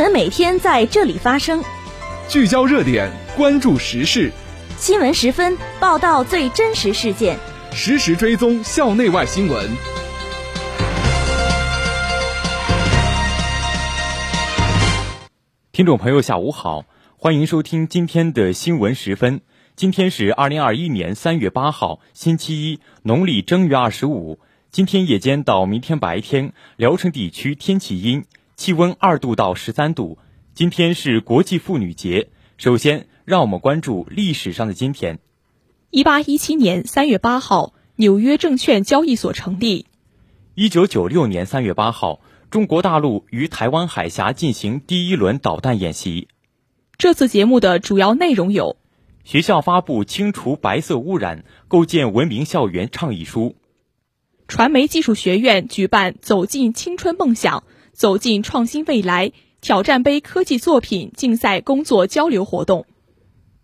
闻每天在这里发生，聚焦热点，关注时事。新闻十分报道最真实事件，实时追踪校内外新闻。听众朋友，下午好，欢迎收听今天的新闻十分。今天是二零二一年三月八号，星期一，农历正月二十五。今天夜间到明天白天，聊城地区天气阴，气温二度到十三度。今天是国际妇女节。首先，让我们关注历史上的今天。一八一七年三月八号，纽约证券交易所成立。一九九六年三月八号，中国大陆与台湾海峡进行第一轮导弹演习。这次节目的主要内容有。学校发布清除白色污染、构建文明校园倡议书。传媒技术学院举办“走进青春梦想，走进创新未来”挑战杯科技作品竞赛工作交流活动。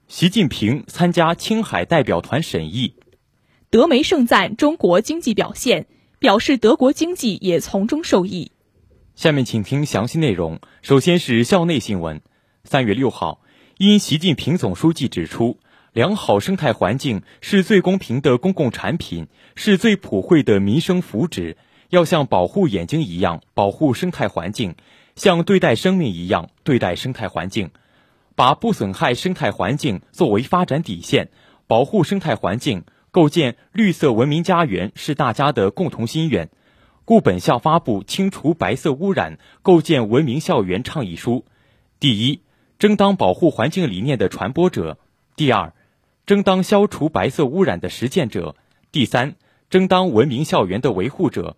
习近平参加青海代表团审议。德媒盛赞中国经济表现，表示德国经济也从中受益。下面请听详细内容。首先是校内新闻。三月六号。因习近平总书记指出，良好生态环境是最公平的公共产品，是最普惠的民生福祉。要像保护眼睛一样保护生态环境，像对待生命一样对待生态环境，把不损害生态环境作为发展底线，保护生态环境，构建绿色文明家园是大家的共同心愿。故本校发布清除白色污染、构建文明校园倡议书。第一。争当保护环境理念的传播者，第二，争当消除白色污染的实践者，第三，争当文明校园的维护者。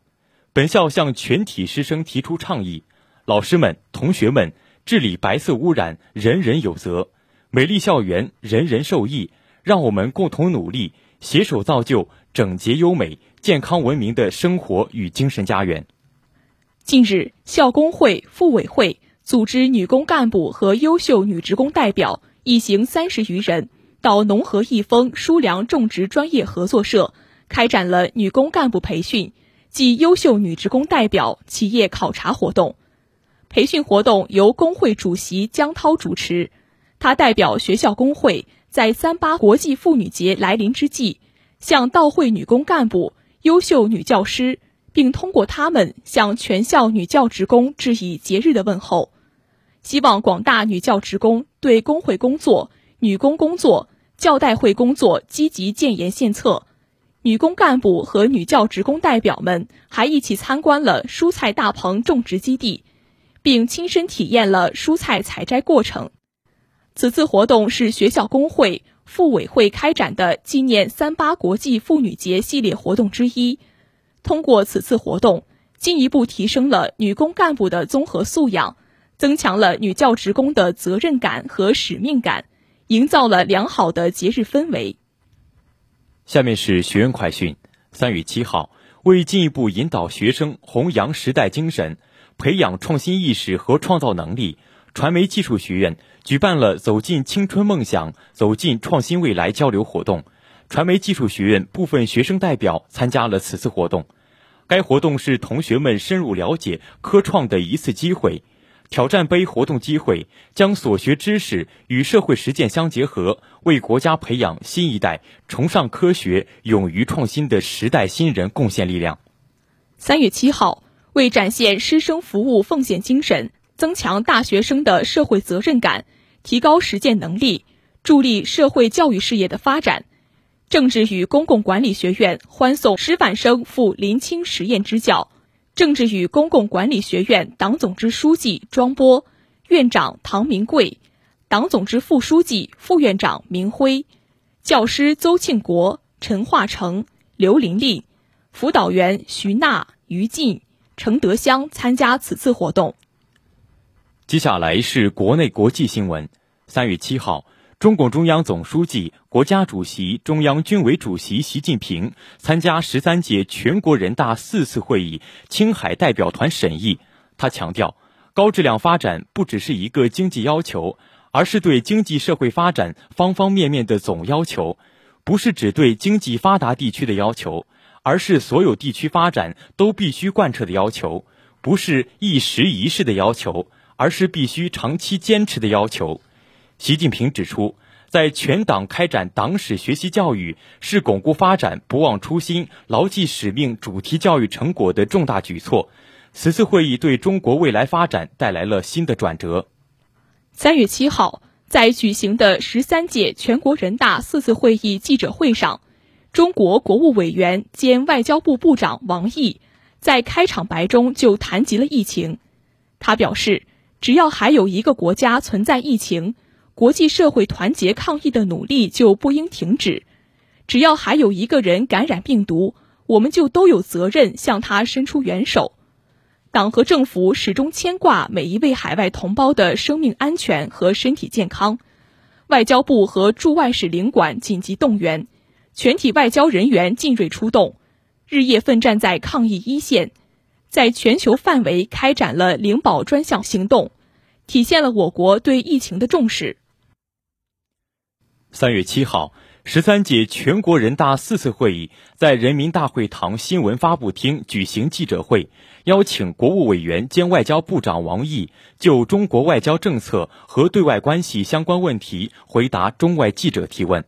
本校向全体师生提出倡议：老师们、同学们，治理白色污染，人人有责；美丽校园，人人受益。让我们共同努力，携手造就整洁优美、健康文明的生活与精神家园。近日，校工会、妇委会。组织女工干部和优秀女职工代表一行三十余人到农合益丰舒粮种植专业合作社，开展了女工干部培训暨优秀女职工代表企业考察活动。培训活动由工会主席江涛主持，他代表学校工会，在三八国际妇女节来临之际，向到会女工干部、优秀女教师，并通过他们向全校女教职工致以节日的问候。希望广大女教职工对工会工作、女工工作、教代会工作积极建言献策。女工干部和女教职工代表们还一起参观了蔬菜大棚种植基地，并亲身体验了蔬菜采摘过程。此次活动是学校工会、妇委会开展的纪念三八国际妇女节系列活动之一。通过此次活动，进一步提升了女工干部的综合素养。增强了女教职工的责任感和使命感，营造了良好的节日氛围。下面是学员快讯：三月七号，为进一步引导学生弘扬时代精神，培养创新意识和创造能力，传媒技术学院举办了“走进青春梦想，走进创新未来”交流活动。传媒技术学院部分学生代表参加了此次活动。该活动是同学们深入了解科创的一次机会。挑战杯活动机会，将所学知识与社会实践相结合，为国家培养新一代崇尚科学、勇于创新的时代新人贡献力量。三月七号，为展现师生服务奉献精神，增强大学生的社会责任感，提高实践能力，助力社会教育事业的发展，政治与公共管理学院欢送师范生赴临清实验支教。政治与公共管理学院党总支书记庄波，院长唐明贵，党总支副书记、副院长明辉，教师邹庆国、陈化成、刘琳琳，辅导员徐娜、于静、程德香参加此次活动。接下来是国内国际新闻。三月七号。中共中央总书记、国家主席、中央军委主席习近平参加十三届全国人大四次会议青海代表团审议。他强调，高质量发展不只是一个经济要求，而是对经济社会发展方方面面的总要求，不是只对经济发达地区的要求，而是所有地区发展都必须贯彻的要求，不是一时一事的要求，而是必须长期坚持的要求。习近平指出，在全党开展党史学习教育是巩固发展不忘初心、牢记使命主题教育成果的重大举措。此次会议对中国未来发展带来了新的转折。三月七号，在举行的十三届全国人大四次会议记者会上，中国国务委员兼外交部部长王毅在开场白中就谈及了疫情。他表示，只要还有一个国家存在疫情，国际社会团结抗疫的努力就不应停止；只要还有一个人感染病毒，我们就都有责任向他伸出援手。党和政府始终牵挂每一位海外同胞的生命安全和身体健康。外交部和驻外使领馆紧急动员，全体外交人员进锐出动，日夜奋战在抗疫一线，在全球范围开展了灵宝专项行动，体现了我国对疫情的重视。三月七号，十三届全国人大四次会议在人民大会堂新闻发布厅举行记者会，邀请国务委员兼外交部长王毅就中国外交政策和对外关系相关问题回答中外记者提问。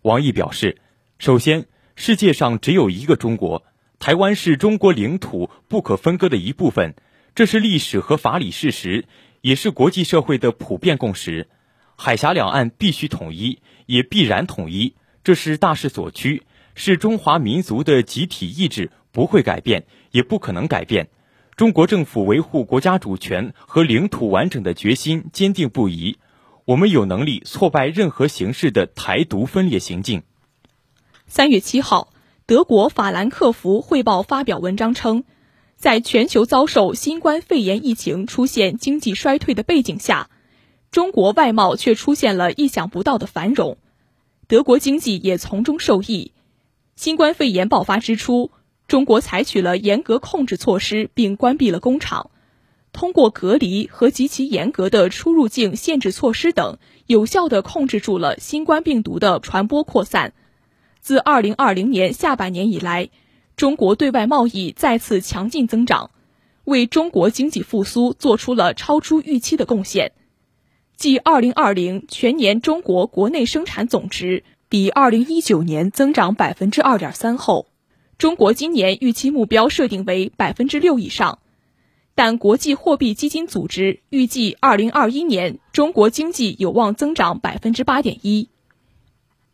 王毅表示，首先，世界上只有一个中国，台湾是中国领土不可分割的一部分，这是历史和法理事实，也是国际社会的普遍共识。海峡两岸必须统一，也必然统一，这是大势所趋，是中华民族的集体意志，不会改变，也不可能改变。中国政府维护国家主权和领土完整的决心坚定不移，我们有能力挫败任何形式的台独分裂行径。三月七号，德国法兰克福汇报发表文章称，在全球遭受新冠肺炎疫情出现经济衰退的背景下。中国外贸却出现了意想不到的繁荣，德国经济也从中受益。新冠肺炎爆发之初，中国采取了严格控制措施，并关闭了工厂，通过隔离和极其严格的出入境限制措施等，有效地控制住了新冠病毒的传播扩散。自2020年下半年以来，中国对外贸易再次强劲增长，为中国经济复苏做出了超出预期的贡献。继2020全年中国国内生产总值比2019年增长百分之二点三后，中国今年预期目标设定为百分之六以上，但国际货币基金组织预计2021年中国经济有望增长百分之八点一。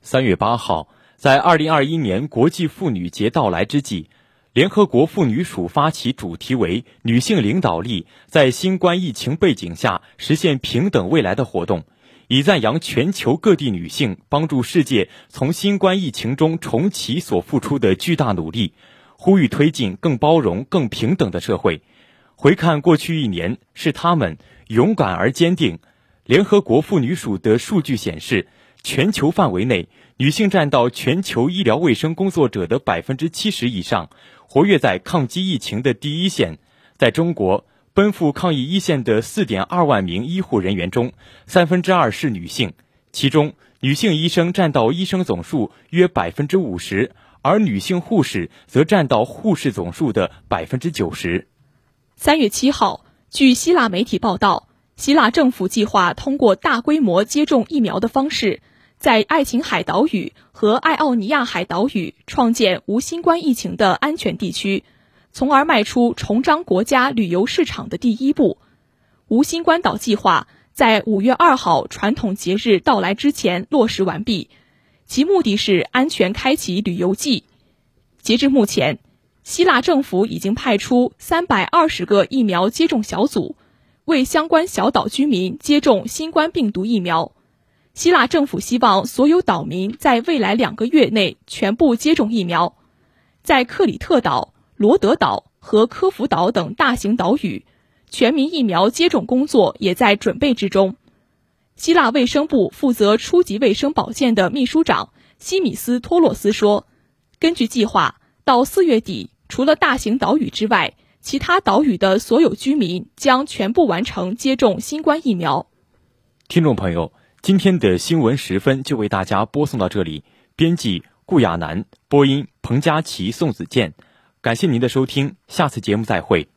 三月八号，在2021年国际妇女节到来之际。联合国妇女署发起主题为“女性领导力在新冠疫情背景下实现平等未来”的活动，以赞扬全球各地女性帮助世界从新冠疫情中重启所付出的巨大努力，呼吁推进更包容、更平等的社会。回看过去一年，是她们勇敢而坚定。联合国妇女署的数据显示，全球范围内女性占到全球医疗卫生工作者的百分之七十以上。活跃在抗击疫情的第一线，在中国奔赴抗疫一线的四点二万名医护人员中，三分之二是女性，其中女性医生占到医生总数约百分之五十，而女性护士则占到护士总数的百分之九十。三月七号，据希腊媒体报道，希腊政府计划通过大规模接种疫苗的方式。在爱琴海岛屿和爱奥尼亚海岛屿创建无新冠疫情的安全地区，从而迈出重张国家旅游市场的第一步。无新冠岛计划在五月二号传统节日到来之前落实完毕，其目的是安全开启旅游季。截至目前，希腊政府已经派出三百二十个疫苗接种小组，为相关小岛居民接种新冠病毒疫苗。希腊政府希望所有岛民在未来两个月内全部接种疫苗。在克里特岛、罗德岛和科孚岛等大型岛屿，全民疫苗接种工作也在准备之中。希腊卫生部负责初级卫生保健的秘书长西米斯托洛斯说：“根据计划，到四月底，除了大型岛屿之外，其他岛屿的所有居民将全部完成接种新冠疫苗。”听众朋友。今天的新闻时分就为大家播送到这里。编辑顾亚楠，播音彭佳琪、宋子健。感谢您的收听，下次节目再会。